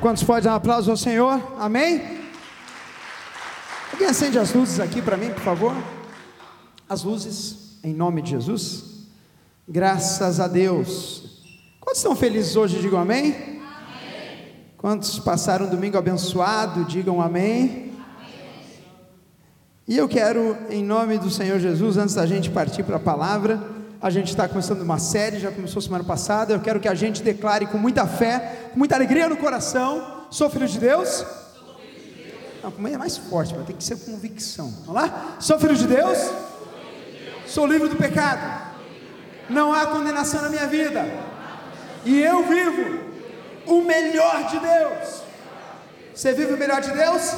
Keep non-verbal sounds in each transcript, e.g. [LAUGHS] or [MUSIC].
Quantos podem dar um aplauso ao Senhor? Amém? Alguém acende as luzes aqui para mim, por favor? As luzes, em nome de Jesus. Graças a Deus. Quantos estão felizes hoje? Digam amém. amém. Quantos passaram um domingo abençoado? Digam amém. amém. E eu quero, em nome do Senhor Jesus, antes da gente partir para a palavra, a gente está começando uma série, já começou semana passada. Eu quero que a gente declare com muita fé, com muita alegria no coração: sou filho de Deus. Não, como é mais forte, mas tem que ser convicção. Vamos lá? Sou filho de Deus. Sou livre do pecado. Não há condenação na minha vida. E eu vivo o melhor de Deus. Você vive o melhor de Deus?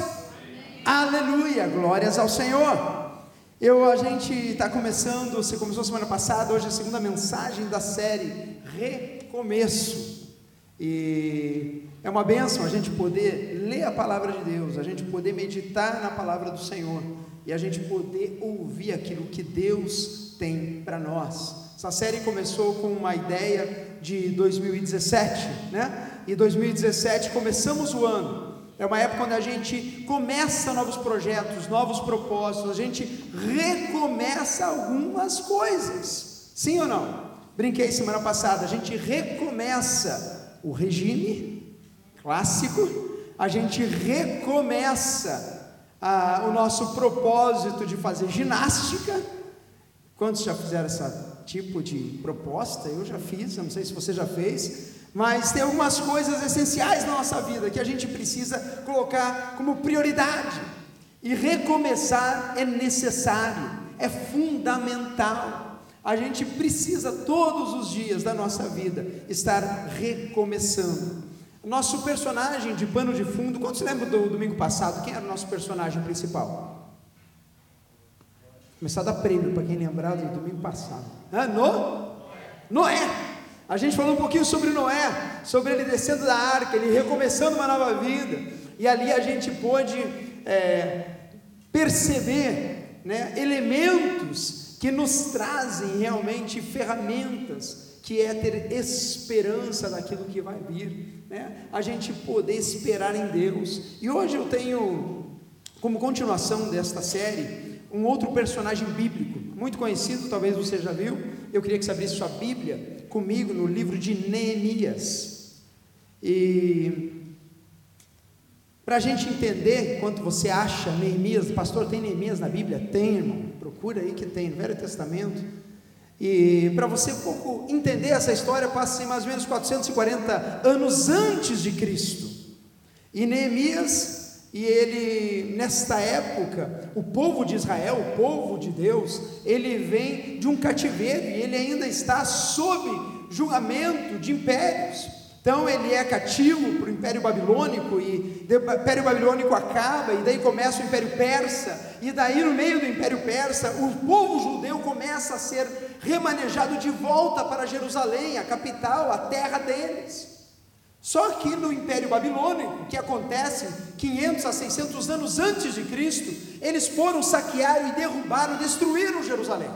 Aleluia, glórias ao Senhor. Eu, a gente está começando, você começou semana passada, hoje é a segunda mensagem da série Recomeço. E é uma benção a gente poder ler a palavra de Deus, a gente poder meditar na palavra do Senhor e a gente poder ouvir aquilo que Deus tem para nós. Essa série começou com uma ideia de 2017, né? E 2017 começamos o ano é uma época onde a gente começa novos projetos, novos propósitos, a gente recomeça algumas coisas. Sim ou não? Brinquei semana passada, a gente recomeça o regime clássico, a gente recomeça ah, o nosso propósito de fazer ginástica. Quantos já fizeram esse tipo de proposta? Eu já fiz, não sei se você já fez. Mas tem algumas coisas essenciais na nossa vida que a gente precisa colocar como prioridade. E recomeçar é necessário, é fundamental. A gente precisa todos os dias da nossa vida estar recomeçando. Nosso personagem de pano de fundo, quantos lembram do domingo passado? Quem era o nosso personagem principal? Começar a dar prêmio para quem lembrar do domingo passado. Ah, no? Noé. A gente falou um pouquinho sobre Noé, sobre ele descendo da arca, ele recomeçando uma nova vida, e ali a gente pôde é, perceber né, elementos que nos trazem realmente ferramentas, que é ter esperança daquilo que vai vir, né? a gente poder esperar em Deus. E hoje eu tenho, como continuação desta série, um outro personagem bíblico, muito conhecido, talvez você já viu. Eu queria que você abrisse sua Bíblia comigo no livro de Neemias. E para a gente entender quanto você acha Neemias, pastor, tem Neemias na Bíblia? Tem, irmão, procura aí que tem, no Velho Testamento. E para você um pouco entender essa história, passa mais ou menos 440 anos antes de Cristo. E Neemias e ele, nesta época, o povo de Israel, o povo de Deus, ele vem de um cativeiro e ele ainda está sob julgamento de impérios. Então ele é cativo para o Império Babilônico e o Império Babilônico acaba e daí começa o Império Persa e daí no meio do Império Persa o povo judeu começa a ser remanejado de volta para Jerusalém, a capital, a terra deles. Só que no Império Babilônico, que acontece 500 a 600 anos antes de Cristo, eles foram saquear e derrubaram, destruíram Jerusalém.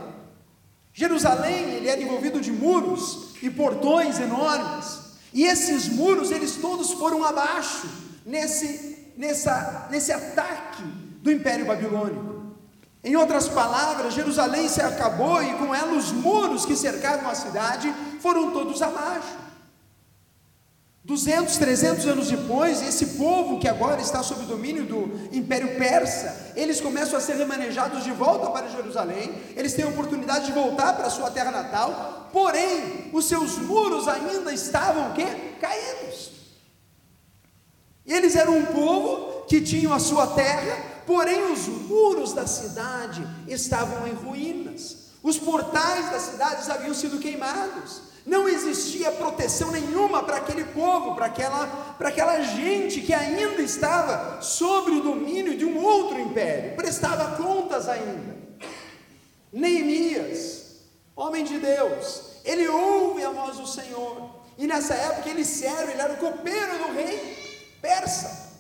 Jerusalém, ele era envolvido de muros e portões enormes. E esses muros, eles todos foram abaixo nesse nessa nesse ataque do Império Babilônico. Em outras palavras, Jerusalém se acabou e com ela os muros que cercavam a cidade foram todos abaixo. 200, 300 anos depois, esse povo que agora está sob o domínio do Império Persa, eles começam a ser remanejados de volta para Jerusalém, eles têm a oportunidade de voltar para a sua terra natal, porém, os seus muros ainda estavam quê? caídos. Eles eram um povo que tinham a sua terra, porém os muros da cidade estavam em ruínas. Os portais das cidades haviam sido queimados. Não existia proteção nenhuma para aquele povo, para aquela, para aquela gente que ainda estava sobre o domínio de um outro império, prestava contas ainda. Neemias, homem de Deus, ele ouve a voz do Senhor, e nessa época ele serve, ele era o copeiro do rei persa.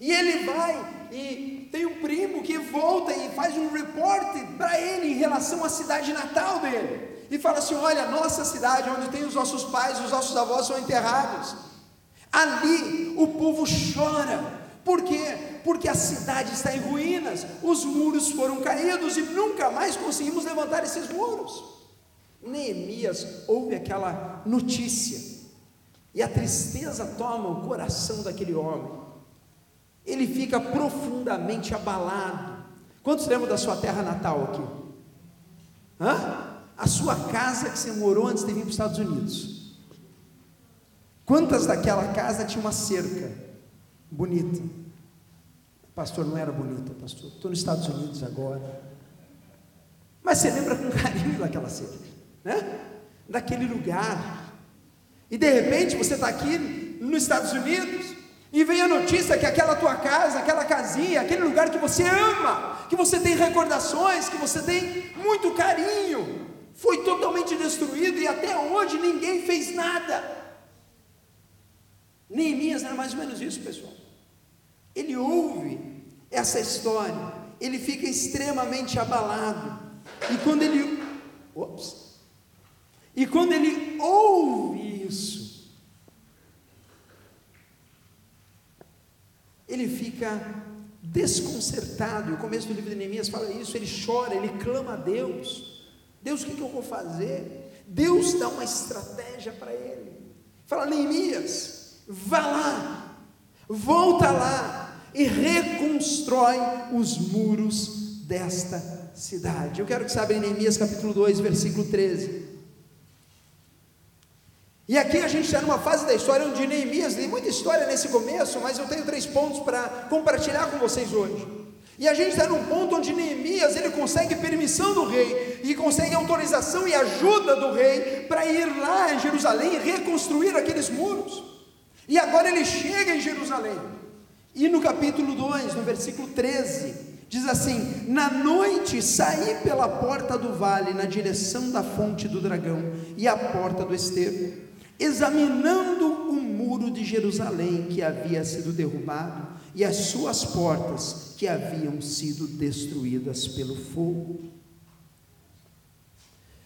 E ele vai e tem um primo que volta e faz um reporte para ele em relação à cidade natal dele e fala assim: olha, nossa cidade, onde tem os nossos pais, os nossos avós são enterrados. Ali o povo chora. Por quê? Porque a cidade está em ruínas, os muros foram caídos e nunca mais conseguimos levantar esses muros. Neemias ouve aquela notícia e a tristeza toma o coração daquele homem. Ele fica profundamente abalado. Quantos lembram da sua terra natal aqui? Hã? A sua casa que você morou antes de vir para os Estados Unidos. Quantas daquela casa tinha uma cerca bonita? Pastor, não era bonita, pastor. Estou nos Estados Unidos agora. Mas você lembra com carinho daquela cerca, né? Daquele lugar. E de repente você está aqui nos Estados Unidos e vem a notícia que aquela tua casa, aquela casinha, aquele lugar que você ama, que você tem recordações, que você tem muito carinho, foi totalmente destruído e até hoje ninguém fez nada. Neemias era mais ou menos isso, pessoal. Ele ouve essa história, ele fica extremamente abalado. E quando ele, ops, e quando ele ouve isso, ele fica desconcertado. O começo do livro de Neemias fala isso. Ele chora, ele clama a Deus. Deus, o que, que eu vou fazer? Deus dá uma estratégia para ele. Fala, Neemias, vá lá, volta lá e reconstrói os muros desta cidade. Eu quero que saiba em Neemias capítulo 2, versículo 13. E aqui a gente está numa fase da história onde Neemias, tem muita história nesse começo, mas eu tenho três pontos para compartilhar com vocês hoje. E a gente está num ponto onde Neemias ele consegue permissão do rei e consegue autorização e ajuda do rei para ir lá em Jerusalém e reconstruir aqueles muros. E agora ele chega em Jerusalém. E no capítulo 2, no versículo 13, diz assim: Na noite saí pela porta do vale na direção da fonte do dragão e a porta do esterco, examinando o muro de Jerusalém que havia sido derrubado e as suas portas que haviam sido destruídas pelo fogo.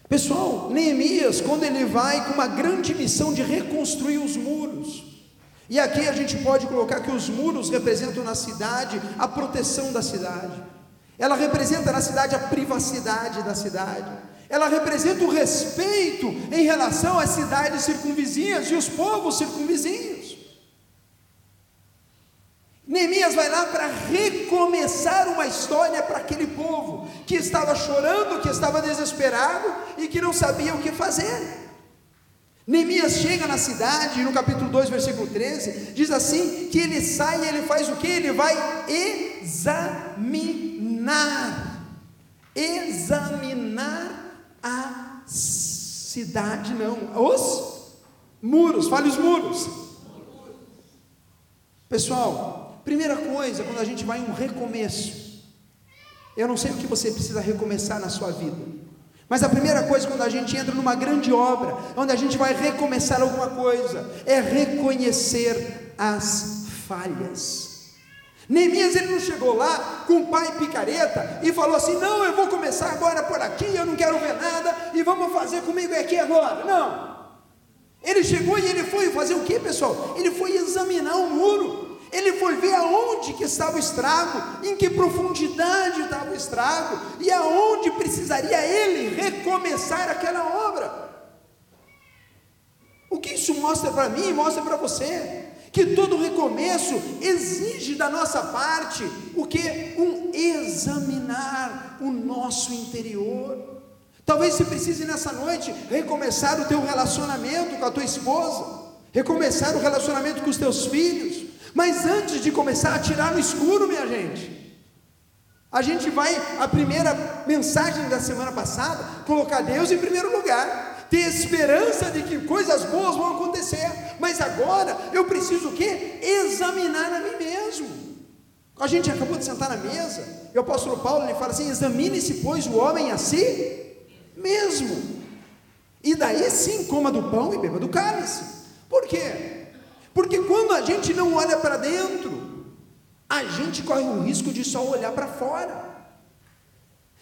Pessoal, Neemias, quando ele vai com uma grande missão de reconstruir os muros, e aqui a gente pode colocar que os muros representam na cidade a proteção da cidade, ela representa na cidade a privacidade da cidade, ela representa o respeito em relação às cidades circunvizinhas e os povos circunvizinhos. Neemias vai lá para recomeçar uma história para aquele povo que estava chorando, que estava desesperado e que não sabia o que fazer. Neemias chega na cidade, no capítulo 2, versículo 13, diz assim: que ele sai e ele faz o que? Ele vai examinar, examinar a cidade, não, os muros, fale os muros. Pessoal, Primeira coisa, quando a gente vai em um recomeço, eu não sei o que você precisa recomeçar na sua vida, mas a primeira coisa quando a gente entra numa grande obra, onde a gente vai recomeçar alguma coisa, é reconhecer as falhas. Neemias ele não chegou lá com o pai picareta e falou assim: Não, eu vou começar agora por aqui, eu não quero ver nada e vamos fazer comigo aqui agora. Não. Ele chegou e ele foi fazer o que, pessoal? Ele foi examinar o muro. Ele foi ver aonde que estava o estrago, em que profundidade estava o estrago e aonde precisaria ele recomeçar aquela obra. O que isso mostra para mim, mostra para você, que todo recomeço exige da nossa parte o que? Um examinar o nosso interior. Talvez você precise nessa noite recomeçar o teu relacionamento com a tua esposa, recomeçar o relacionamento com os teus filhos, mas antes de começar a atirar no escuro, minha gente, a gente vai, a primeira mensagem da semana passada, colocar Deus em primeiro lugar, ter esperança de que coisas boas vão acontecer, mas agora eu preciso o quê? Examinar a mim mesmo. A gente acabou de sentar na mesa, e o apóstolo Paulo ele fala assim: examine-se, pois, o homem a si mesmo, e daí sim coma do pão e beba do cálice. Por quê? Porque quando a gente não olha para dentro, a gente corre o risco de só olhar para fora.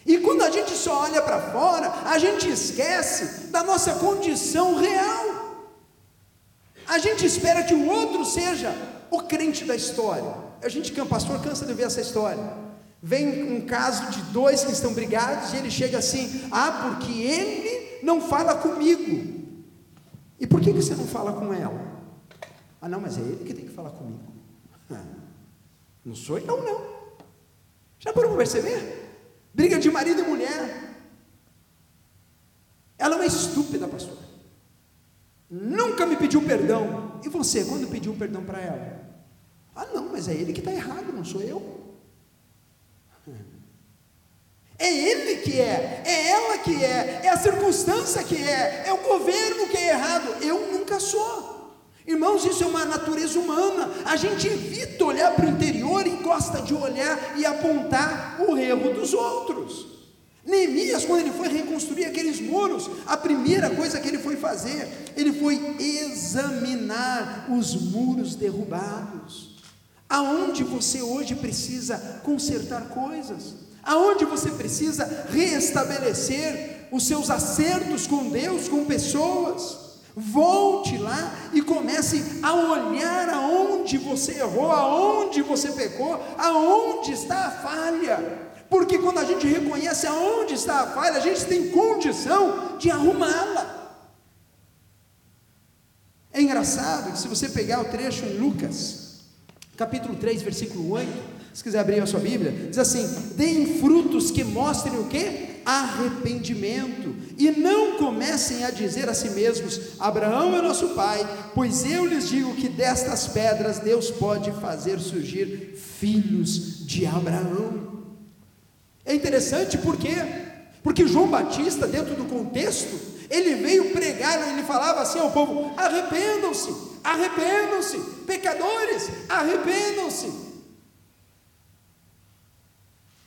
E quando a gente só olha para fora, a gente esquece da nossa condição real. A gente espera que o outro seja o crente da história. A gente, pastor, cansa de ver essa história. Vem um caso de dois que estão brigados e ele chega assim: Ah, porque ele não fala comigo. E por que você não fala com ela? Ah, não, mas é ele que tem que falar comigo. Não sou eu, não. Já para perceber? Briga de marido e mulher. Ela é uma estúpida, pastor. Nunca me pediu perdão. E você, quando pediu perdão para ela? Ah, não, mas é ele que está errado, não sou eu. É ele que é, é ela que é, é a circunstância que é, é o governo que é errado. Eu nunca sou. Irmãos, isso é uma natureza humana. A gente evita olhar para o interior e gosta de olhar e apontar o erro dos outros. Neemias, quando ele foi reconstruir aqueles muros, a primeira coisa que ele foi fazer, ele foi examinar os muros derrubados. Aonde você hoje precisa consertar coisas? Aonde você precisa reestabelecer os seus acertos com Deus, com pessoas? Volte lá e comece a olhar aonde você errou, aonde você pecou, aonde está a falha. Porque quando a gente reconhece aonde está a falha, a gente tem condição de arrumá-la. É engraçado que se você pegar o trecho em Lucas, capítulo 3, versículo 8, se quiser abrir a sua Bíblia, diz assim: deem frutos que mostrem o que? Arrependimento, e não comecem a dizer a si mesmos: Abraão é nosso pai, pois eu lhes digo que destas pedras Deus pode fazer surgir filhos de Abraão. É interessante porque porque João Batista, dentro do contexto, ele veio pregar, ele falava assim ao povo: arrependam-se, arrependam-se, pecadores, arrependam-se.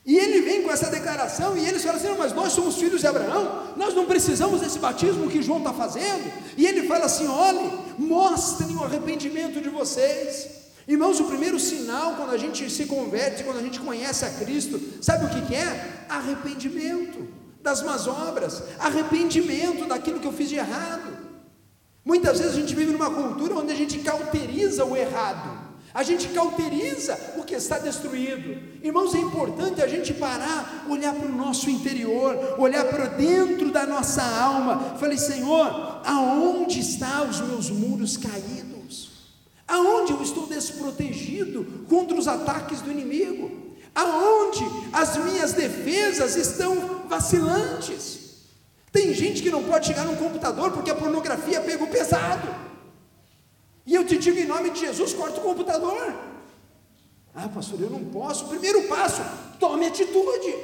E ele vem com essa declaração e eles falam assim: mas nós somos filhos de Abraão, nós não precisamos desse batismo que João está fazendo. E ele fala assim: olhe, mostrem o arrependimento de vocês. Irmãos, o primeiro sinal quando a gente se converte, quando a gente conhece a Cristo, sabe o que, que é? Arrependimento das más obras, arrependimento daquilo que eu fiz de errado. Muitas vezes a gente vive numa cultura onde a gente cauteriza o errado. A gente cauteriza o que está destruído. Irmãos, é importante a gente parar, olhar para o nosso interior, olhar para dentro da nossa alma. Falei, Senhor, aonde estão os meus muros caídos? Aonde eu estou desprotegido contra os ataques do inimigo? Aonde as minhas defesas estão vacilantes? Tem gente que não pode chegar num computador porque a pornografia pegou pesado. E eu te digo em nome de Jesus, corta o computador. Ah, pastor, eu não posso. Primeiro passo, tome atitude.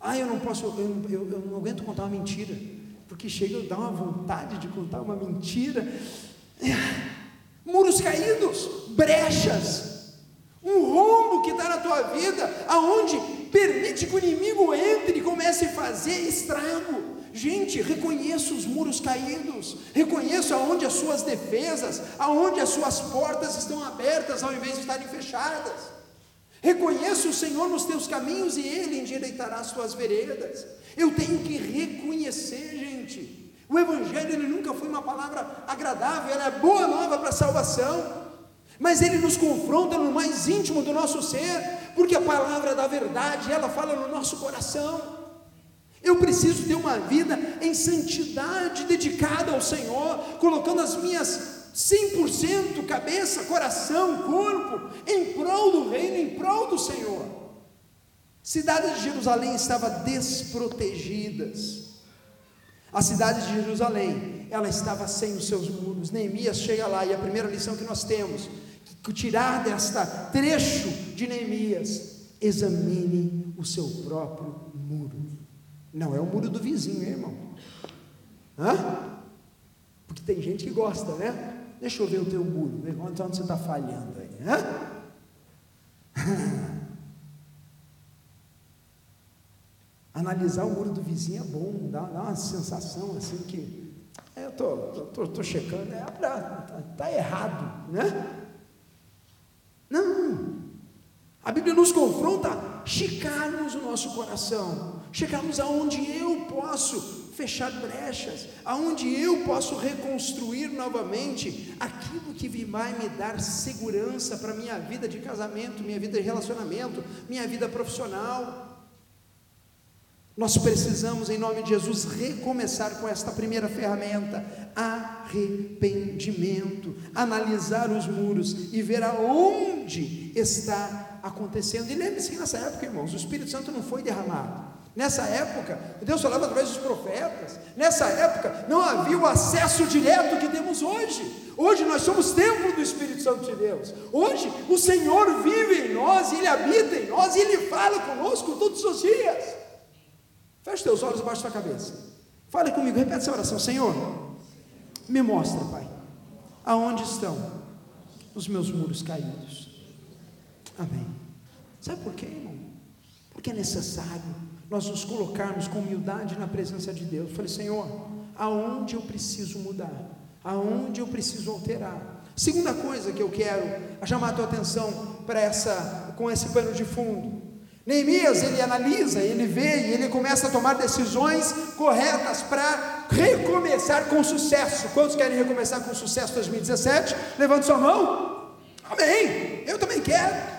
Ah, eu não posso, eu, eu, eu não aguento contar uma mentira. Porque chega a dar uma vontade de contar uma mentira. [SIGHS] Muros caídos, brechas, um rombo que está na tua vida, aonde permite que o inimigo entre e comece a fazer estrago. Gente, reconheça os muros caídos, reconheça aonde as suas defesas, aonde as suas portas estão abertas ao invés de estarem fechadas. Reconheça o Senhor nos teus caminhos e Ele endireitará as tuas veredas. Eu tenho que reconhecer, gente. O Evangelho ele nunca foi uma palavra agradável, ela é boa nova para a salvação. Mas ele nos confronta no mais íntimo do nosso ser, porque a palavra da verdade, ela fala no nosso coração. Eu preciso ter uma vida em santidade, dedicada ao Senhor, colocando as minhas 100% cabeça, coração, corpo, em prol do reino, em prol do Senhor. Cidade de Jerusalém estava desprotegidas. A cidade de Jerusalém, ela estava sem os seus muros. Neemias chega lá e a primeira lição que nós temos, que tirar desta trecho de Neemias, examine o seu próprio muro. Não é o muro do vizinho, hein, irmão? Hã? Porque tem gente que gosta, né? Deixa eu ver o teu muro, ver onde você está falhando aí. Hã? [LAUGHS] Analisar o muro do vizinho é bom, dá, dá uma sensação assim que. É, eu tô, tô, tô, checando, é, tá, tá errado, né? Não. A Bíblia nos confronta checarmos o nosso coração chegarmos aonde eu posso fechar brechas, aonde eu posso reconstruir novamente aquilo que vai me dar segurança para minha vida de casamento, minha vida de relacionamento, minha vida profissional. Nós precisamos, em nome de Jesus, recomeçar com esta primeira ferramenta: arrependimento. Analisar os muros e ver aonde está acontecendo. E lembre-se que nessa época, irmãos, o Espírito Santo não foi derramado. Nessa época, Deus falava através dos profetas. Nessa época, não havia o acesso direto que temos hoje. Hoje nós somos templo do Espírito Santo de Deus. Hoje o Senhor vive em nós, Ele habita em nós e Ele fala conosco todos os dias. Feche teus olhos abaixo da cabeça. Fale comigo, repete essa oração. Senhor, me mostra, Pai, aonde estão os meus muros caídos. Amém. Sabe por quê, irmão? Porque é necessário nós nos colocarmos com humildade na presença de Deus. Falei, Senhor, aonde eu preciso mudar? Aonde eu preciso alterar? Segunda coisa que eu quero chamar a tua atenção para essa, com esse pano de fundo. Neemias, ele analisa, ele vê e ele começa a tomar decisões corretas para recomeçar com sucesso. Quantos querem recomeçar com sucesso 2017? Levante sua mão. Amém. Eu também quero.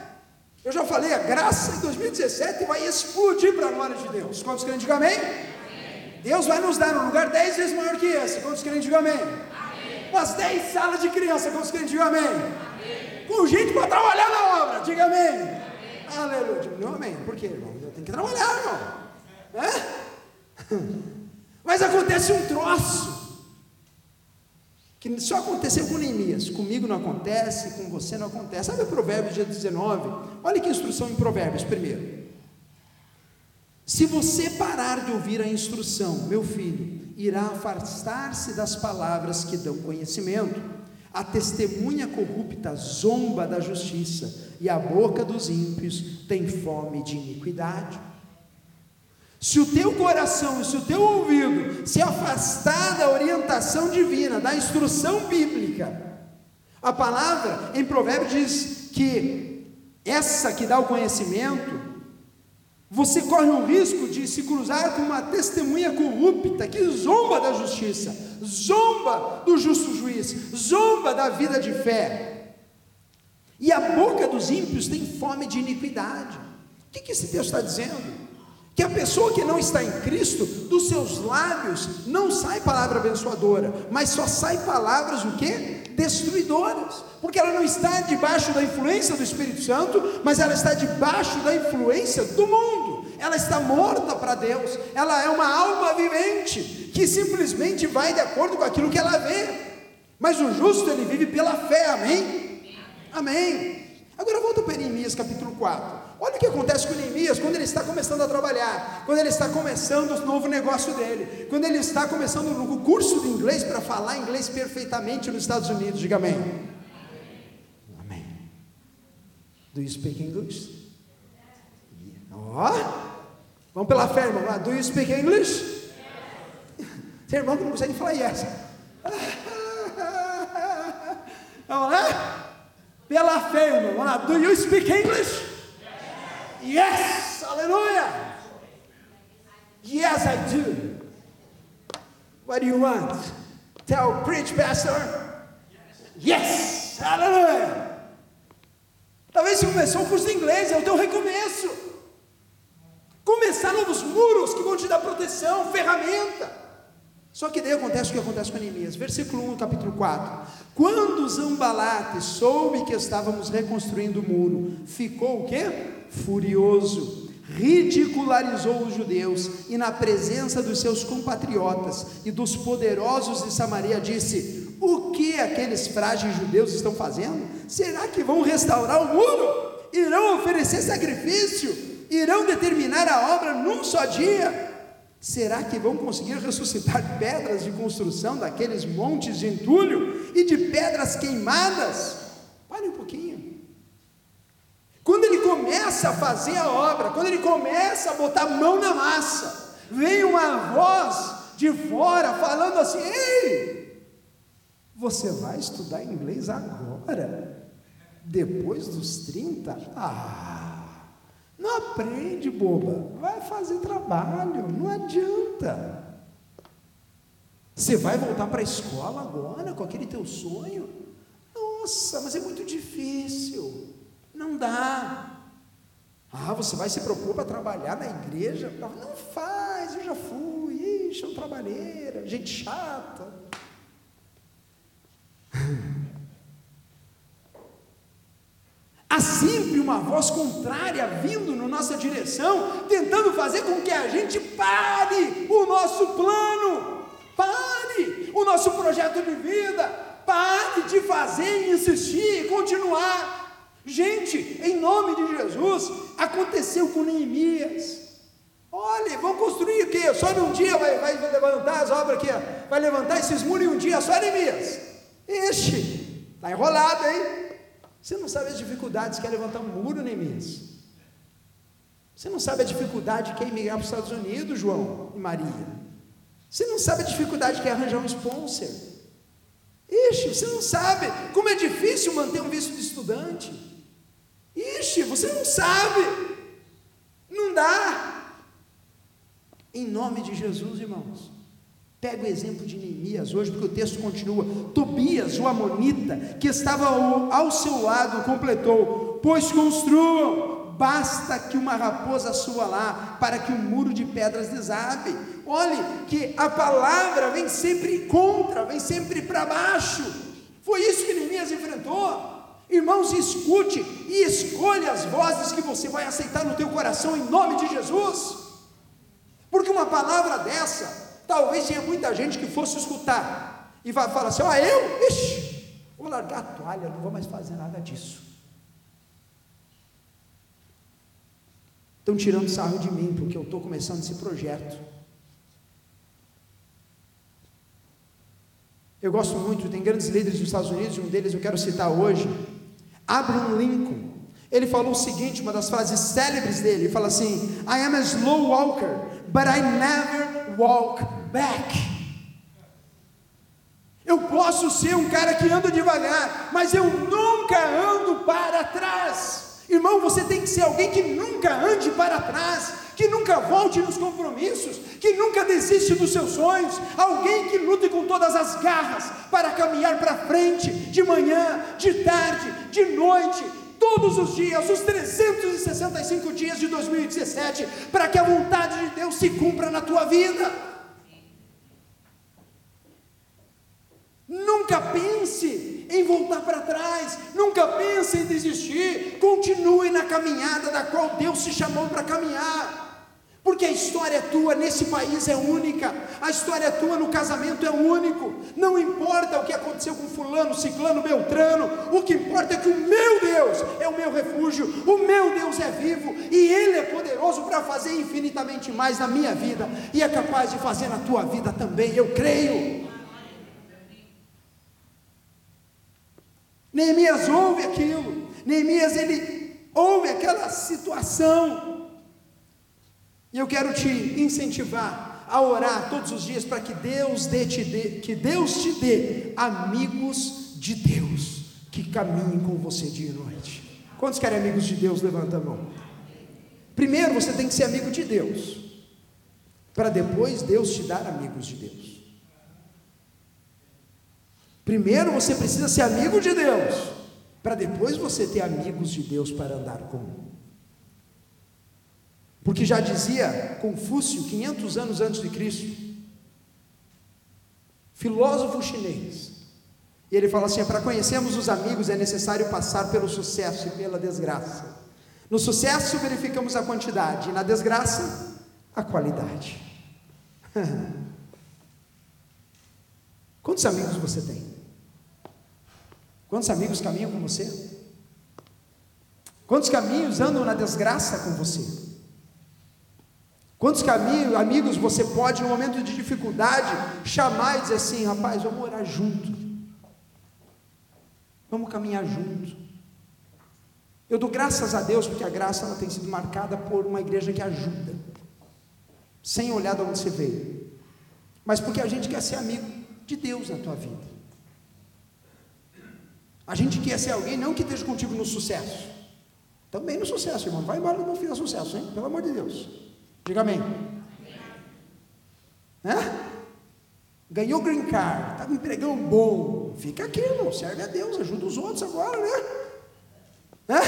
Eu já falei, a graça em 2017 vai explodir para a glória de Deus. Quantos querem dizer amém? amém? Deus vai nos dar um lugar dez vezes maior que esse. Quantos querem dizer amém? amém? Umas dez salas de criança. Quantos querem dizer amém? amém? Com gente para trabalhar na obra. Diga amém. Aleluia. Não, amém. Por quê, irmão? Eu tenho que trabalhar, irmão. É? [LAUGHS] Mas acontece um troço. Que só aconteceu com Neemias, comigo não acontece, com você não acontece. Sabe o Provérbios dia 19? Olha que instrução em Provérbios primeiro. Se você parar de ouvir a instrução, meu filho, irá afastar-se das palavras que dão conhecimento. A testemunha corrupta zomba da justiça e a boca dos ímpios tem fome de iniquidade. Se o teu coração e se o teu ouvido se afastar da orientação divina, da instrução bíblica, a palavra em Provérbios diz que essa que dá o conhecimento, você corre o risco de se cruzar com uma testemunha corrupta que zomba da justiça, zomba do justo juiz, zomba da vida de fé. E a boca dos ímpios tem fome de iniquidade. O que, que esse texto está dizendo? Que a pessoa que não está em Cristo, dos seus lábios não sai palavra abençoadora, mas só sai palavras o quê? Destruidoras. Porque ela não está debaixo da influência do Espírito Santo, mas ela está debaixo da influência do mundo. Ela está morta para Deus. Ela é uma alma vivente que simplesmente vai de acordo com aquilo que ela vê. Mas o justo ele vive pela fé, amém? Amém. Agora volta para Neemias capítulo 4. Olha o que acontece com Neemias quando ele está começando a trabalhar, quando ele está começando o novo negócio dele, quando ele está começando o curso de inglês para falar inglês perfeitamente nos Estados Unidos. Diga amém. Amém. Do you speak English? Ó, oh. vamos pela fé, irmão. Do you speak English? Tem irmão que não consegue falar yes. [LAUGHS] Vamos lá? Pela fé, irmão. Do you speak English? Yes. Aleluia. Yes, I do. What do you want? Tell, preach, pastor. Yes. Aleluia. Talvez se começou o curso de inglês, é o teu recomeço. Começar novos muros que vão te dar proteção, ferramenta. Só que daí acontece o que acontece com Neemias. Versículo 1, capítulo 4. Quando Zambalate soube que estávamos reconstruindo o muro, ficou o quê? Furioso. Ridicularizou os judeus e na presença dos seus compatriotas e dos poderosos de Samaria disse: O que aqueles frágeis judeus estão fazendo? Será que vão restaurar o muro? Irão oferecer sacrifício? Irão determinar a obra num só dia? Será que vão conseguir ressuscitar pedras de construção daqueles montes de entulho e de pedras queimadas? Pare um pouquinho. Começa a fazer a obra, quando ele começa a botar a mão na massa, vem uma voz de fora falando assim: Ei, você vai estudar inglês agora? Depois dos 30? Ah! Não aprende, boba. Vai fazer trabalho, não adianta. Você vai voltar para a escola agora com aquele teu sonho? Nossa, mas é muito difícil. Não dá. Ah, você vai se propor para trabalhar na igreja? Não faz, eu já fui. Ixi, é um trabalheira, gente chata. [LAUGHS] Há sempre uma voz contrária vindo na nossa direção, tentando fazer com que a gente pare o nosso plano, pare o nosso projeto de vida, pare de fazer e insistir continuar. Gente, em nome de Jesus, aconteceu com Neemias. Olha, vão construir o quê? Só num dia vai, vai levantar as obras aqui, vai levantar esses muros em um dia, só Neemias. Ixi, está enrolado, hein? Você não sabe as dificuldades que é levantar um muro, Neemias. Você não sabe a dificuldade que é emigrar para os Estados Unidos, João e Maria. Você não sabe a dificuldade que é arranjar um sponsor. Ixi, você não sabe como é difícil manter um visto de estudante. Ixi, você não sabe. Não dá. Em nome de Jesus, irmãos. Pega o exemplo de Neemias hoje, porque o texto continua. Tobias, o Amonita, que estava ao, seu lado, completou: Pois construam, basta que uma raposa sua lá, para que o um muro de pedras desabe. Olhe que a palavra vem sempre contra, vem sempre para baixo. Foi isso que Neemias enfrentou. Irmãos, escute e escolha as vozes que você vai aceitar no teu coração em nome de Jesus. Porque uma palavra dessa Talvez tenha muita gente que fosse escutar e vai falar assim: ah, eu? Ixi, vou largar a toalha, não vou mais fazer nada disso. Estão tirando sarro de mim, porque eu estou começando esse projeto. Eu gosto muito, tem grandes líderes dos Estados Unidos, um deles eu quero citar hoje, Abraham Lincoln. Ele falou o seguinte, uma das frases célebres dele, ele fala assim: I am a slow walker, but I never walk back. Eu posso ser um cara que anda devagar, mas eu nunca ando para trás. Irmão, você tem que ser alguém que nunca ande para trás, que nunca volte nos compromissos, que nunca desiste dos seus sonhos, alguém que lute com todas as garras para caminhar para frente, de manhã, de tarde, de noite, todos os dias, os 365 dias de 2017, para que a vontade de Deus se cumpra na tua vida. Nunca pense em voltar para trás, nunca pense em desistir. Continue na caminhada da qual Deus se chamou para caminhar. Porque a história tua nesse país é única, a história tua no casamento é único. Não importa o que aconteceu com fulano, ciclano, beltrano, o que importa é que o meu Deus é o meu refúgio, o meu Deus é vivo e ele é poderoso para fazer infinitamente mais na minha vida e é capaz de fazer na tua vida também. Eu creio. Neemias ouve aquilo. Neemias ele ouve aquela situação. E eu quero te incentivar a orar todos os dias para que Deus dê, te dê, que Deus te dê amigos de Deus que caminhem com você dia e noite. Quantos querem amigos de Deus? Levanta a mão. Primeiro você tem que ser amigo de Deus, para depois Deus te dar amigos de Deus. Primeiro você precisa ser amigo de Deus, para depois você ter amigos de Deus para andar com. Porque já dizia Confúcio, 500 anos antes de Cristo, filósofo chinês, e ele fala assim: para conhecermos os amigos é necessário passar pelo sucesso e pela desgraça. No sucesso verificamos a quantidade, e na desgraça, a qualidade. [LAUGHS] Quantos amigos você tem? Quantos amigos caminham com você? Quantos caminhos andam na desgraça com você? Quantos amigos você pode, no momento de dificuldade, chamar e dizer assim: rapaz, vamos orar junto, vamos caminhar junto. Eu dou graças a Deus porque a graça ela tem sido marcada por uma igreja que ajuda, sem olhar de onde você veio, mas porque a gente quer ser amigo de Deus na tua vida. A gente quer ser alguém não que esteja contigo no sucesso. Também no sucesso, irmão. Vai embora não fizer sucesso, hein? Pelo amor de Deus. Diga amém. É? ganhou green card, está com um empregão bom, fica aqui, irmão, serve a Deus, ajuda os outros agora, né? Né?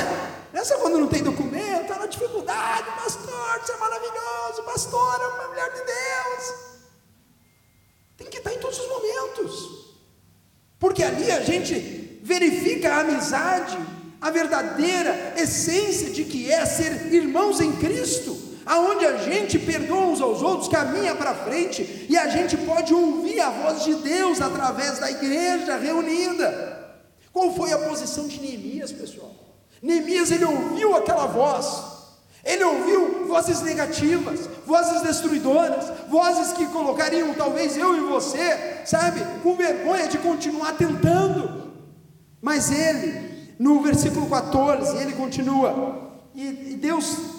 Nessa quando não tem documento, está na dificuldade, pastor, você é maravilhoso, pastor, é uma mulher de Deus. Tem que estar em todos os momentos. Porque ali a gente verifica a amizade, a verdadeira essência de que é ser irmãos em Cristo, aonde a gente perdoa uns aos outros, caminha para frente e a gente pode ouvir a voz de Deus através da igreja reunida. Qual foi a posição de Neemias, pessoal? Neemias ele ouviu aquela voz. Ele ouviu vozes negativas, vozes destruidoras, vozes que colocariam talvez eu e você, sabe, com vergonha de continuar tentando. Mas ele, no versículo 14, ele continua, e, e Deus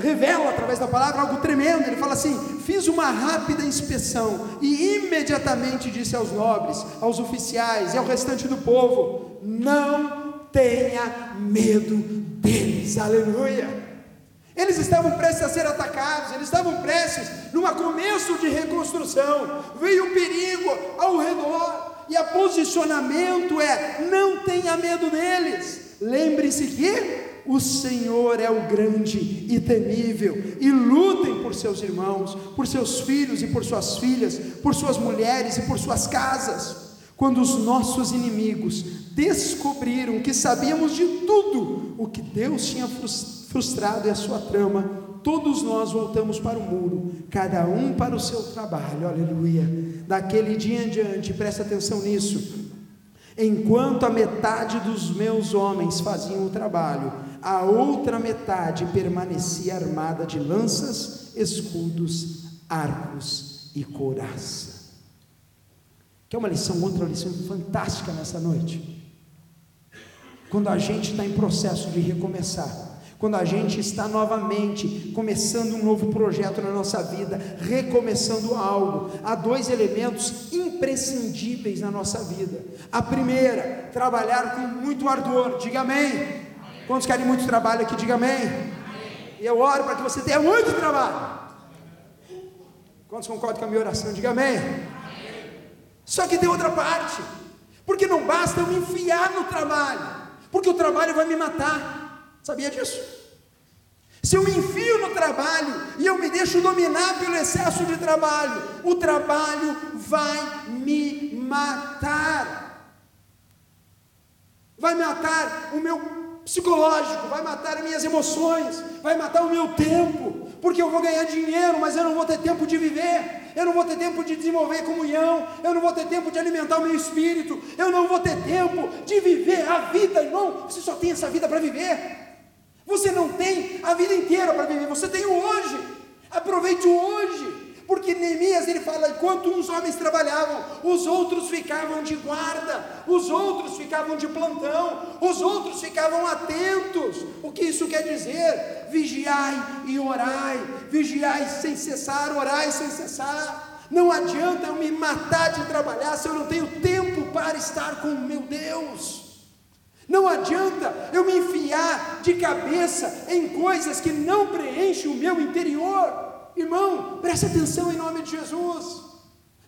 revela através da palavra algo tremendo. Ele fala assim: Fiz uma rápida inspeção e imediatamente disse aos nobres, aos oficiais e ao restante do povo: Não tenha medo deles, aleluia. Eles estavam prestes a ser atacados, eles estavam prestes num começo de reconstrução, veio um perigo ao redor, e o posicionamento é: não tenha medo deles, lembre-se que o Senhor é o grande e temível, e lutem por seus irmãos, por seus filhos e por suas filhas, por suas mulheres e por suas casas. Quando os nossos inimigos descobriram que sabíamos de tudo o que Deus tinha frustrado e a sua trama, todos nós voltamos para o muro, cada um para o seu trabalho, aleluia. Daquele dia em diante, presta atenção nisso. Enquanto a metade dos meus homens faziam o trabalho, a outra metade permanecia armada de lanças, escudos, arcos e couraça. Quer uma lição, outra lição fantástica nessa noite? Quando a gente está em processo de recomeçar, quando a gente está novamente começando um novo projeto na nossa vida, recomeçando algo, há dois elementos imprescindíveis na nossa vida. A primeira, trabalhar com muito ardor, diga amém. Quantos querem muito trabalho aqui, diga amém. amém. Eu oro para que você tenha muito trabalho. Quantos concordam com a minha oração, diga amém. Só que tem outra parte, porque não basta eu me enfiar no trabalho, porque o trabalho vai me matar. Sabia disso? Se eu me enfio no trabalho e eu me deixo dominar pelo excesso de trabalho, o trabalho vai me matar. Vai matar o meu psicológico, vai matar as minhas emoções, vai matar o meu tempo, porque eu vou ganhar dinheiro, mas eu não vou ter tempo de viver, eu não vou ter tempo de desenvolver comunhão, eu não vou ter tempo de alimentar o meu espírito, eu não vou ter tempo de viver a vida, irmão. Você só tem essa vida para viver, você não tem a vida inteira para viver, você tem o hoje, aproveite o hoje. Porque Neemias ele fala: enquanto uns homens trabalhavam, os outros ficavam de guarda, os outros ficavam de plantão, os outros ficavam atentos. O que isso quer dizer? Vigiai e orai, vigiai sem cessar, orai sem cessar. Não adianta eu me matar de trabalhar se eu não tenho tempo para estar com o meu Deus. Não adianta eu me enfiar de cabeça em coisas que não preenchem o meu interior. Irmão, preste atenção em nome de Jesus.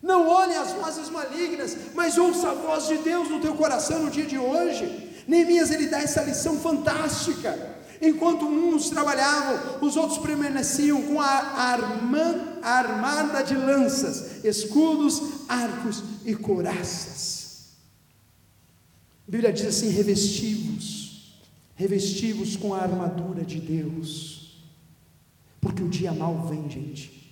Não olhe as vozes malignas, mas ouça a voz de Deus no teu coração no dia de hoje. Neemias ele dá essa lição fantástica. Enquanto uns trabalhavam, os outros permaneciam com a, arma, armada de lanças, escudos, arcos e coraças. A Bíblia diz assim: revestivos, revestivos com a armadura de Deus porque o dia mal vem, gente.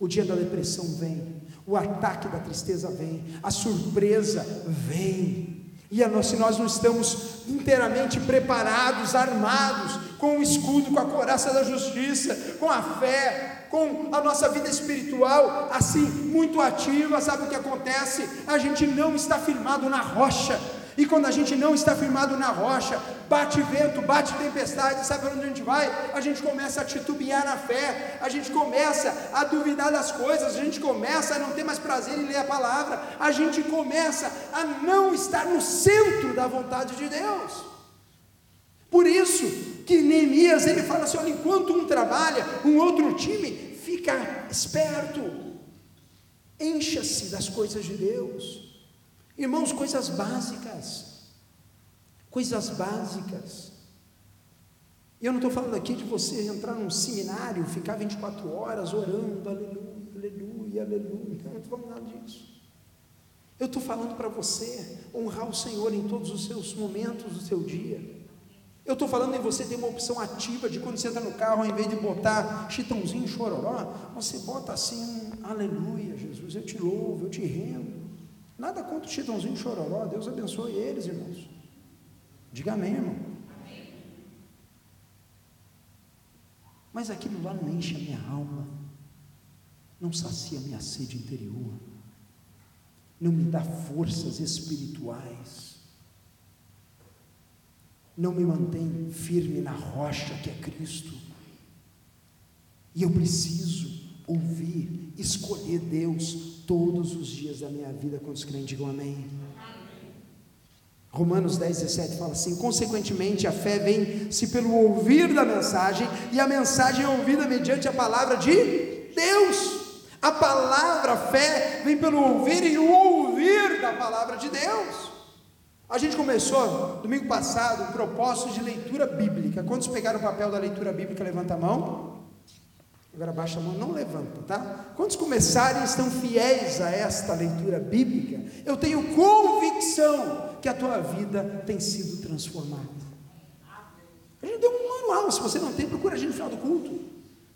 O dia da depressão vem, o ataque da tristeza vem, a surpresa vem. E nós, se nós não estamos inteiramente preparados, armados, com o escudo, com a coraça da justiça, com a fé, com a nossa vida espiritual, assim, muito ativa, sabe o que acontece? A gente não está firmado na rocha, e quando a gente não está firmado na rocha, bate vento, bate tempestade, sabe para onde a gente vai? A gente começa a titubear na fé, a gente começa a duvidar das coisas, a gente começa a não ter mais prazer em ler a palavra, a gente começa a não estar no centro da vontade de Deus. Por isso que Neemias ele fala assim: olha, enquanto um trabalha, um outro time fica esperto. Encha-se das coisas de Deus. Irmãos, coisas básicas. Coisas básicas. Eu não estou falando aqui de você entrar num seminário, ficar 24 horas orando, aleluia, aleluia, aleluia. Não estou falando nada disso. Eu estou falando para você honrar o Senhor em todos os seus momentos do seu dia. Eu estou falando em você ter uma opção ativa de quando você entra no carro, ao invés de botar chitãozinho chororó, você bota assim, aleluia, Jesus, eu te louvo, eu te rendo. Nada contra o chitãozinho chororó, Deus abençoe eles, irmãos. Diga amém, irmão. Mas aquilo lá não enche a minha alma, não sacia a minha sede interior não me dá forças espirituais, não me mantém firme na rocha que é Cristo. E eu preciso ouvir, escolher Deus todos os dias da minha vida. Quando os crentes digam amém. Romanos 10, 17 fala assim: consequentemente, a fé vem-se pelo ouvir da mensagem, e a mensagem é ouvida mediante a palavra de Deus. A palavra fé vem pelo ouvir e o ouvir da palavra de Deus. A gente começou domingo passado um propósito de leitura bíblica. Quantos pegaram o papel da leitura bíblica? Levanta a mão. Agora baixa a mão, não levanta, tá? Quantos começarem estão fiéis a esta leitura bíblica? Eu tenho convicção que a tua vida tem sido transformada. A gente deu um manual, se você não tem, procura a gente no final do culto.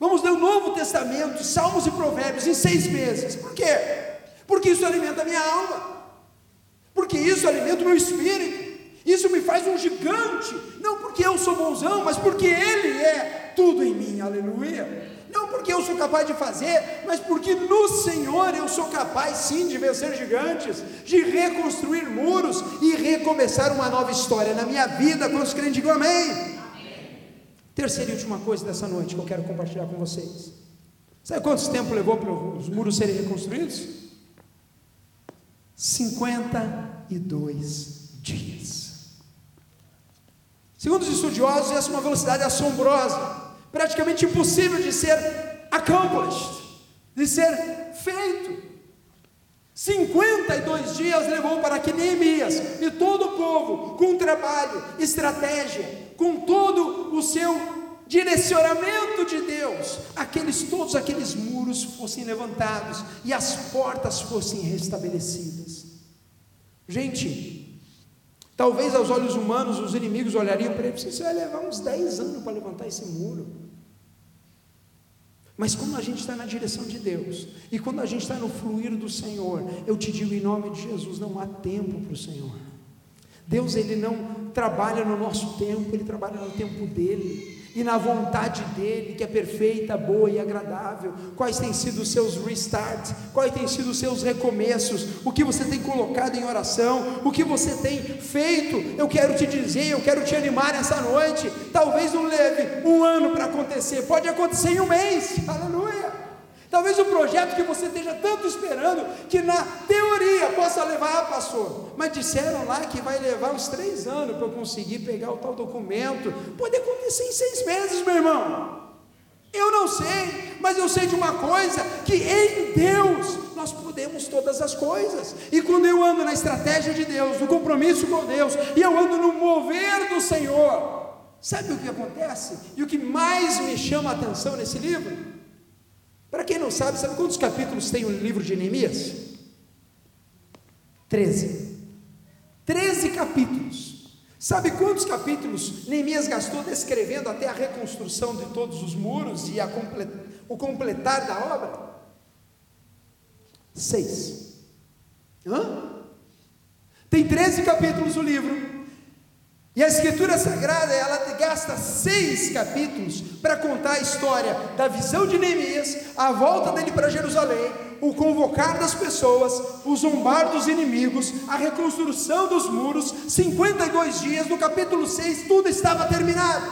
Vamos ler o Novo Testamento, Salmos e Provérbios em seis meses. Por quê? Porque isso alimenta a minha alma. Porque isso alimenta o meu espírito. Isso me faz um gigante. Não porque eu sou bonzão, mas porque Ele é tudo em mim. Aleluia. Não porque eu sou capaz de fazer, mas porque no Senhor eu sou capaz sim de vencer gigantes, de reconstruir muros e recomeçar uma nova história na minha vida. Quantos crentes digam amém? Terceira e última coisa dessa noite que eu quero compartilhar com vocês. Sabe quanto tempo levou para os muros serem reconstruídos? 52 dias. Segundo os estudiosos, essa é uma velocidade assombrosa, praticamente impossível de ser accomplished, de ser feito. 52 dias levou para que Neemias e todo o povo, com trabalho, estratégia, com todo o seu direcionamento de Deus, aqueles todos aqueles muros fossem levantados e as portas fossem restabelecidas. Gente, talvez aos olhos humanos os inimigos olhariam para ele e vai levar uns 10 anos para levantar esse muro. Mas quando a gente está na direção de Deus, e quando a gente está no fluir do Senhor, eu te digo em nome de Jesus: não há tempo para o Senhor. Deus ele não trabalha no nosso tempo, ele trabalha no tempo dele e na vontade dele, que é perfeita, boa e agradável. Quais têm sido os seus restarts? Quais têm sido os seus recomeços? O que você tem colocado em oração? O que você tem feito? Eu quero te dizer, eu quero te animar essa noite. Talvez não leve um ano para acontecer, pode acontecer em um mês. Aleluia. Talvez o projeto que você esteja tanto esperando, que na teoria possa levar, ah, pastor, mas disseram lá que vai levar uns três anos para eu conseguir pegar o tal documento. Pode acontecer em seis meses, meu irmão. Eu não sei, mas eu sei de uma coisa: que em Deus nós podemos todas as coisas. E quando eu ando na estratégia de Deus, no compromisso com Deus, e eu ando no mover do Senhor, sabe o que acontece? E o que mais me chama a atenção nesse livro? Para quem não sabe, sabe quantos capítulos tem o livro de Neemias? Treze. Treze capítulos. Sabe quantos capítulos Neemias gastou descrevendo até a reconstrução de todos os muros e complet... o completar da obra? Seis. Hã? Tem 13 capítulos o livro. E a Escritura Sagrada, ela gasta seis capítulos para contar a história da visão de Neemias, a volta dele para Jerusalém, o convocar das pessoas, o zombar dos inimigos, a reconstrução dos muros, 52 dias, no capítulo 6, tudo estava terminado.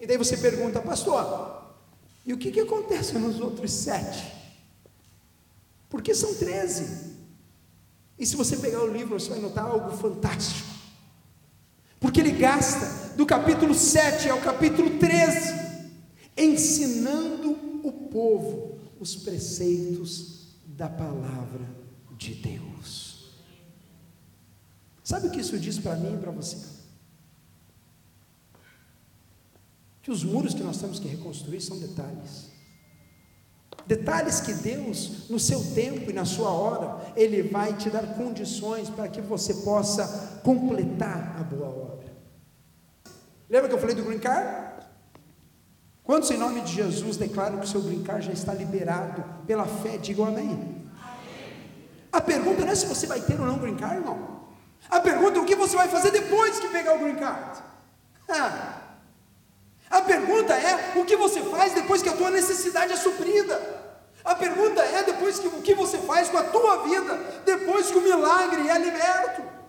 E daí você pergunta, pastor, e o que, que acontece nos outros sete? Porque são 13. E se você pegar o livro, você vai notar algo fantástico. Porque ele gasta do capítulo 7 ao capítulo 13 ensinando o povo os preceitos da palavra de Deus. Sabe o que isso diz para mim e para você? Que os muros que nós temos que reconstruir são detalhes. Detalhes que Deus, no seu tempo e na sua hora, Ele vai te dar condições para que você possa completar a boa obra. Lembra que eu falei do green card? Quantos em nome de Jesus declaram que o seu green card já está liberado pela fé? Digam amém. amém. A pergunta não é se você vai ter ou não green card, irmão. A pergunta é o que você vai fazer depois que pegar o green card. [LAUGHS] Ah. A pergunta é o que você faz depois que a tua necessidade é suprida. A pergunta é depois que o que você faz com a tua vida, depois que o milagre é liberto.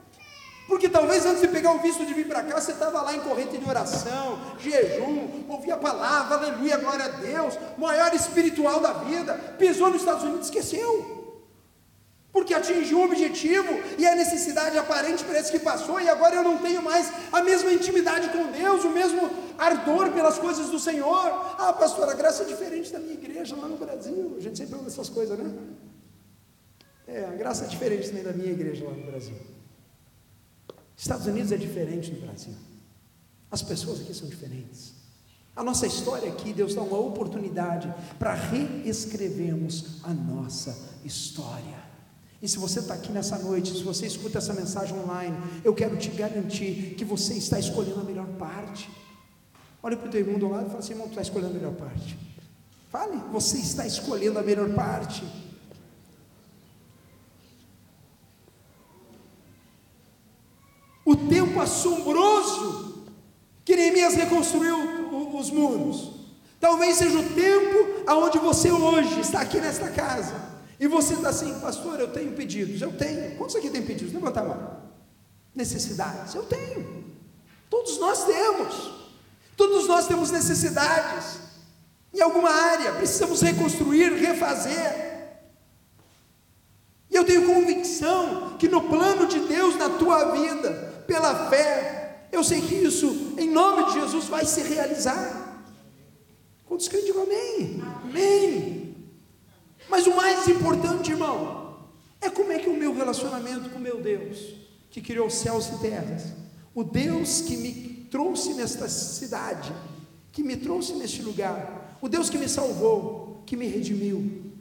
Porque talvez antes de pegar o visto de vir para cá, você estava lá em corrente de oração, jejum, ouvia a palavra, aleluia, glória a Deus, maior espiritual da vida, pisou nos Estados Unidos, esqueceu porque atingiu o objetivo e a necessidade aparente parece que passou, e agora eu não tenho mais a mesma intimidade com Deus, o mesmo ardor pelas coisas do Senhor. Ah, pastor, a graça é diferente da minha igreja lá no Brasil. A gente sempre ouve essas coisas, né? É, a graça é diferente também da minha igreja lá no Brasil. Estados Unidos é diferente do Brasil. As pessoas aqui são diferentes. A nossa história aqui, Deus dá uma oportunidade para reescrevermos a nossa história. E se você está aqui nessa noite, se você escuta essa mensagem online, eu quero te garantir que você está escolhendo a melhor parte. Olha para o teu irmão do lado e fala assim: irmão, tu está escolhendo a melhor parte. Fale, você está escolhendo a melhor parte. O tempo assombroso que Neemias reconstruiu os muros. Talvez seja o tempo aonde você hoje está aqui nesta casa e você está assim, pastor, eu tenho pedidos. Eu tenho. Quantos aqui tem pedidos? Levanta a mão. Necessidades. Eu tenho. Todos nós temos. Todos nós temos necessidades. Em alguma área, precisamos reconstruir, refazer. E eu tenho convicção que no plano de Deus na tua vida, pela fé, eu sei que isso, em nome de Jesus, vai se realizar. Quantos creem, digam amém. Amém. Mas o mais importante, irmão, é como é que o meu relacionamento com o meu Deus, que criou céus e terras, o Deus que me trouxe nesta cidade, que me trouxe neste lugar, o Deus que me salvou, que me redimiu.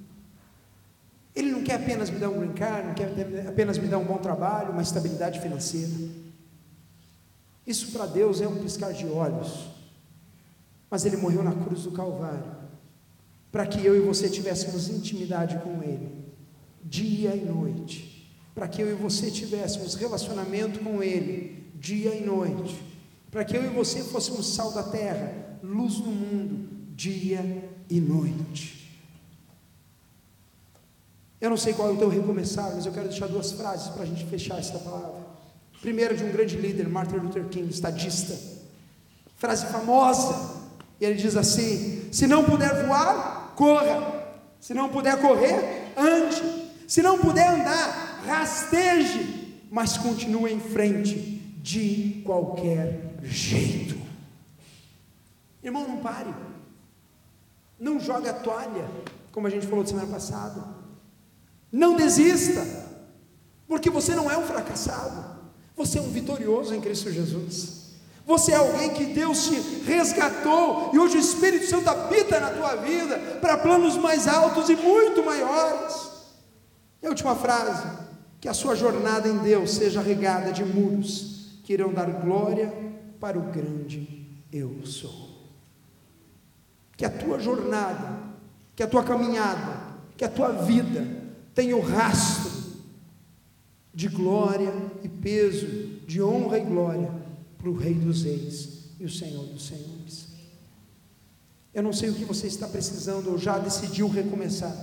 Ele não quer apenas me dar um brincar, não quer apenas me dar um bom trabalho, uma estabilidade financeira. Isso para Deus é um piscar de olhos. Mas ele morreu na cruz do Calvário para que eu e você tivéssemos intimidade com Ele, dia e noite, para que eu e você tivéssemos relacionamento com Ele, dia e noite, para que eu e você fôssemos sal da terra, luz no mundo, dia e noite. Eu não sei qual é o teu recomeçar, mas eu quero deixar duas frases para a gente fechar esta palavra. Primeira de um grande líder, Martin Luther King, estadista. Frase famosa. E ele diz assim: Se não puder voar, corra. Se não puder correr, ande. Se não puder andar, rasteje, mas continue em frente de qualquer jeito. Irmão, não pare. Não jogue a toalha, como a gente falou semana passada. Não desista, porque você não é um fracassado. Você é um vitorioso em Cristo Jesus. Você é alguém que Deus te resgatou e hoje o Espírito Santo habita na tua vida para planos mais altos e muito maiores. E a última frase: que a sua jornada em Deus seja regada de muros que irão dar glória para o grande eu sou. Que a tua jornada, que a tua caminhada, que a tua vida tenha o rastro de glória e peso, de honra e glória para o Rei dos Reis e o Senhor dos Senhores. Eu não sei o que você está precisando ou já decidiu recomeçar,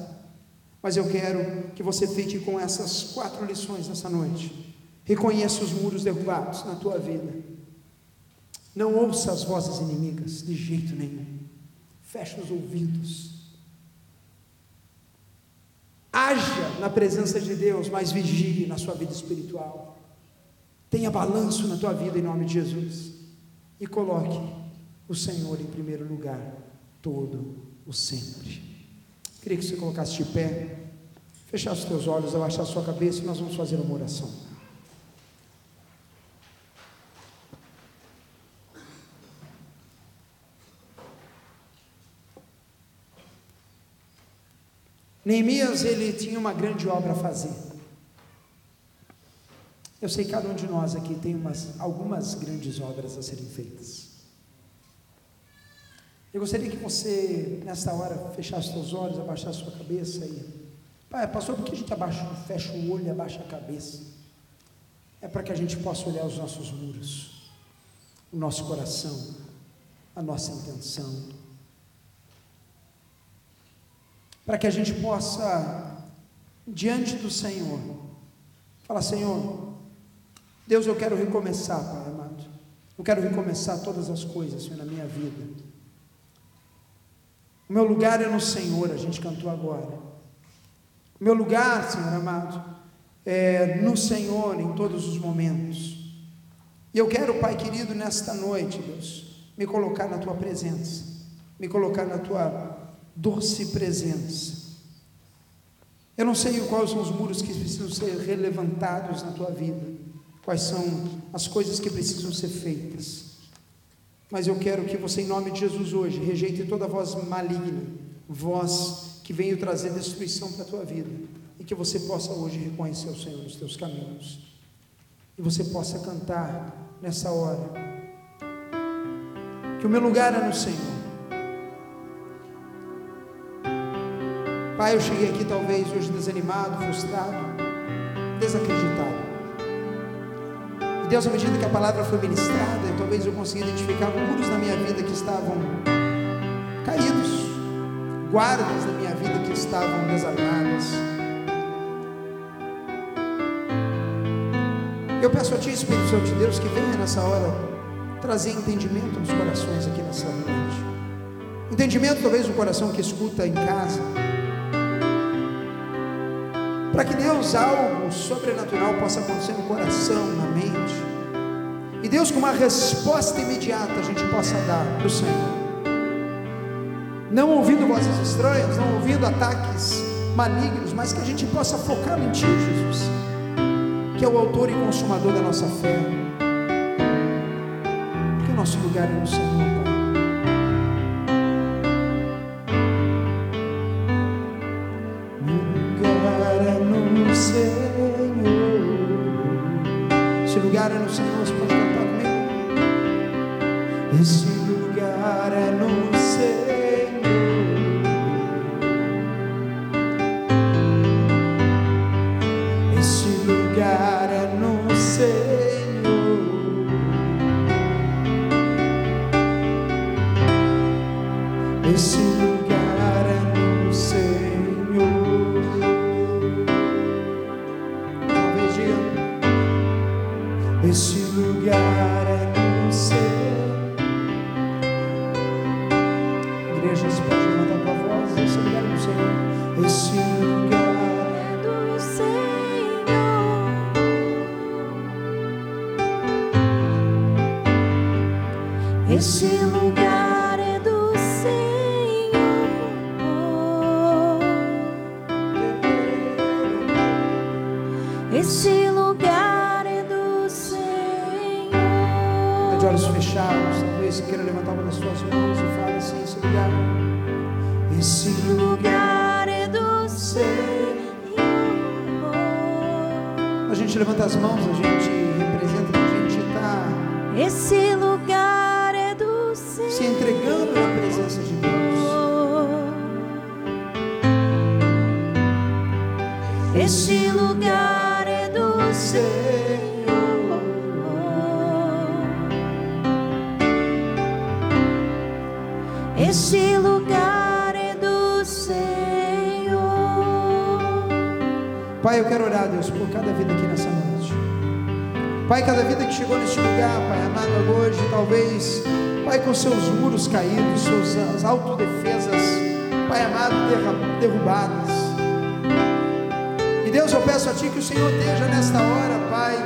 mas eu quero que você fique com essas quatro lições nessa noite. Reconheça os muros derrubados na tua vida. Não ouça as vozes inimigas de jeito nenhum. Feche os ouvidos. Haja na presença de Deus, mas vigie na sua vida espiritual. Tenha balanço na tua vida em nome de Jesus. E coloque o Senhor em primeiro lugar, todo o sempre. Queria que você colocasse de pé. fechar os teus olhos, abaixar a sua cabeça e nós vamos fazer uma oração. Neemias, ele tinha uma grande obra a fazer. Eu sei que cada um de nós aqui tem umas, algumas grandes obras a serem feitas. Eu gostaria que você, nesta hora, fechasse seus olhos, abaixasse sua cabeça e. Pai, pastor, por que a gente abaixa, fecha o olho e abaixa a cabeça? É para que a gente possa olhar os nossos muros, o nosso coração, a nossa intenção. Para que a gente possa, diante do Senhor, falar: Senhor, Deus, eu quero recomeçar, Pai amado. Eu quero recomeçar todas as coisas, Senhor, na minha vida. O meu lugar é no Senhor, a gente cantou agora. O meu lugar, Senhor amado, é no Senhor em todos os momentos. E eu quero, Pai querido, nesta noite, Deus, me colocar na tua presença, me colocar na tua doce presença. Eu não sei quais são os muros que precisam ser relevantados na tua vida, quais são as coisas que precisam ser feitas. Mas eu quero que você, em nome de Jesus, hoje, rejeite toda voz maligna, voz que venha trazer destruição para a tua vida, e que você possa hoje reconhecer o Senhor nos teus caminhos, e você possa cantar nessa hora, que o meu lugar é no Senhor. Pai, eu cheguei aqui talvez hoje desanimado, frustrado, desacreditado. Deus, à medida que a palavra foi ministrada, talvez eu consiga identificar muros na minha vida que estavam caídos, guardas na minha vida que estavam desarmadas. Eu peço a Ti, Espírito Santo de Deus, que venha nessa hora trazer entendimento nos corações aqui nessa noite. Entendimento, talvez, no coração que escuta em casa. Para que Deus, algo sobrenatural possa acontecer no coração, na mente. E Deus, com uma resposta imediata, a gente possa dar para o Senhor. Não ouvindo vozes estranhas, não ouvindo ataques malignos, mas que a gente possa focar em Ti, Jesus, que é o autor e consumador da nossa fé. Que o nosso lugar é no Senhor. igreja, você pode levantar a tua voz, esse lugar é do Senhor, esse lugar é do Senhor, esse lugar. as mãos, a gente. Pai, cada vida que chegou neste lugar, Pai amado, hoje, talvez, Pai, com seus muros caídos, suas autodefesas, Pai amado, derrubadas. E Deus, eu peço a Ti que o Senhor esteja nesta hora, Pai,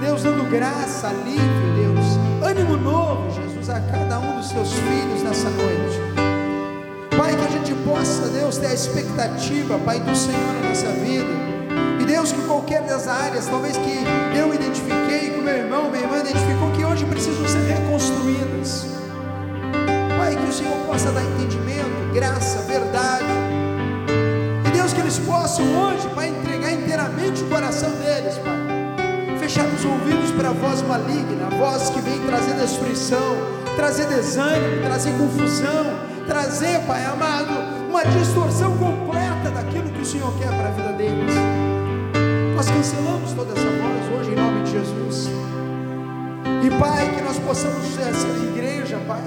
Deus dando graça, alívio, Deus, ânimo novo, Jesus, a cada um dos Teus filhos nessa noite. Pai, que a gente possa, Deus, ter a expectativa, Pai, do Senhor na nossa vida. E Deus, que qualquer das áreas, talvez que eu identifiquei, que o meu irmão, minha irmã identificou, que hoje precisam ser reconstruídas. Pai, que o Senhor possa dar entendimento, graça, verdade. E Deus, que eles possam hoje, Pai, entregar inteiramente o coração deles, Pai. Fechar os ouvidos para a voz maligna, a voz que vem trazer destruição, trazer desânimo, trazer confusão trazer, Pai amado, uma distorção completa daquilo que o Senhor quer para a vida deles. Cancelamos toda essa voz hoje em nome de Jesus. E Pai, que nós possamos ser, ser igreja, Pai,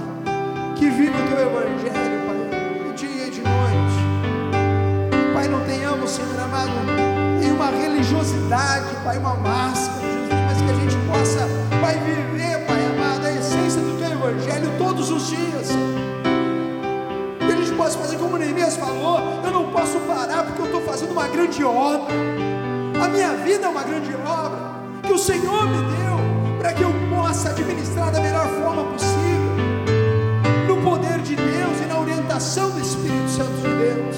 que vive o teu evangelho, Pai, de dia e de noite. Pai, não tenhamos, Senhor amado, nenhuma religiosidade, Pai, uma máscara, Jesus, mas que a gente possa, Pai, viver, Pai amado, a essência do teu evangelho todos os dias posso fazer como Neemias falou, eu não posso parar porque eu estou fazendo uma grande obra. A minha vida é uma grande obra que o Senhor me deu para que eu possa administrar da melhor forma possível, no poder de Deus e na orientação do Espírito Santo de Deus.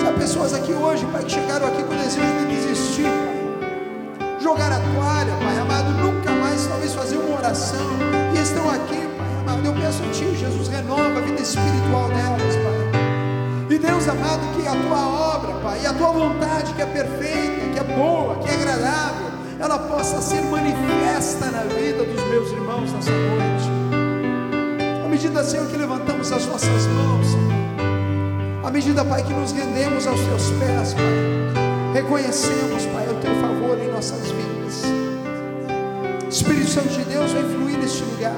Se há pessoas aqui hoje, Pai, que chegaram aqui com o desejo de desistir, Pai, jogar a toalha, Pai amado, nunca mais talvez fazer uma oração, e estão aqui, amado, eu peço a Ti, Jesus, renova a vida espiritual delas, Pai. E Deus amado, que a Tua obra, Pai, e a Tua vontade, que é perfeita, que é boa, que é agradável, ela possa ser manifesta na vida dos meus irmãos nessa noite. À medida, Senhor, que levantamos as nossas mãos, à medida, Pai, que nos rendemos aos Teus pés, Pai, reconhecemos, Pai, o Teu favor em nossas vidas. Espírito Santo de Deus, vem fluir neste lugar.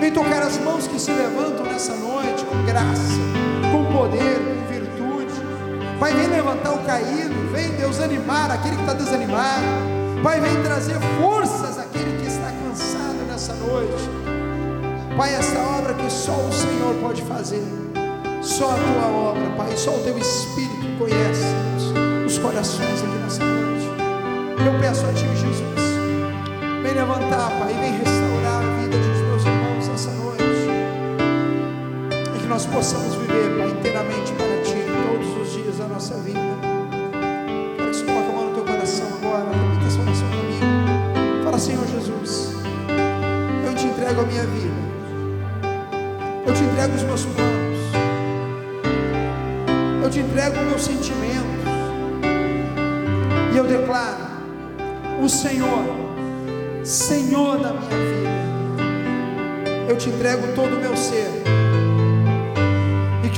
Vem tocar as mãos que se levantam nessa noite com graça, com poder, com virtude. Pai, vem levantar o caído. Vem, Deus, animar aquele que está desanimado. Pai, vem trazer forças àquele que está cansado nessa noite. Pai, essa obra que só o Senhor pode fazer. Só a tua obra, Pai, só o teu Espírito conhece os corações aqui nessa noite. Eu peço a Ti, Jesus, vem levantar, Pai, vem restaurar a vida de nessa noite. E que nós possamos viver, Pai, inteiramente para Ti, todos os dias da nossa vida. Quero que você coloque a mão no teu coração agora, repita essa oração comigo. Fala, Senhor Jesus, eu te entrego a minha vida. Eu te entrego os meus planos. Eu te entrego os meus sentimentos. E eu declaro: o Senhor, Senhor da minha vida eu te entrego todo o meu ser,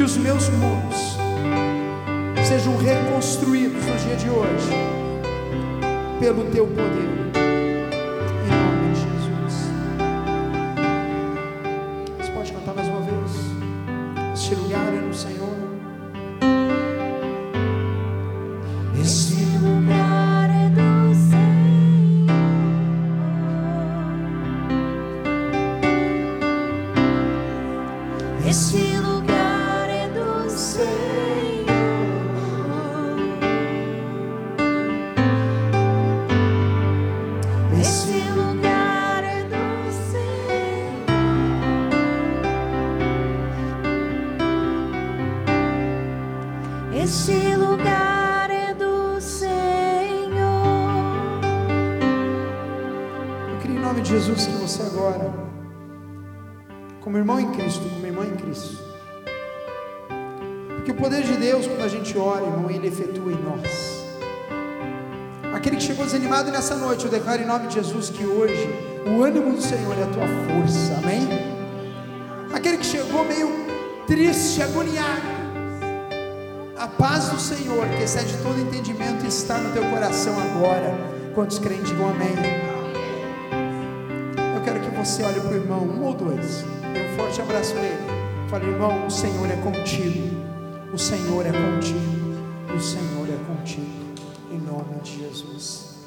os meus muros sejam reconstruídos no dia de hoje, pelo teu poder. Desanimado nessa noite, eu declaro em nome de Jesus que hoje o ânimo do Senhor é a tua força, amém? Aquele que chegou meio triste, agoniado, a paz do Senhor, que excede todo entendimento, está no teu coração agora. Quantos crentes digam amém? Eu quero que você olhe para o irmão, um ou dois, dê um forte abraço nele. Fale, irmão, o Senhor é contigo, o Senhor é contigo, o Senhor é contigo, em nome de Jesus.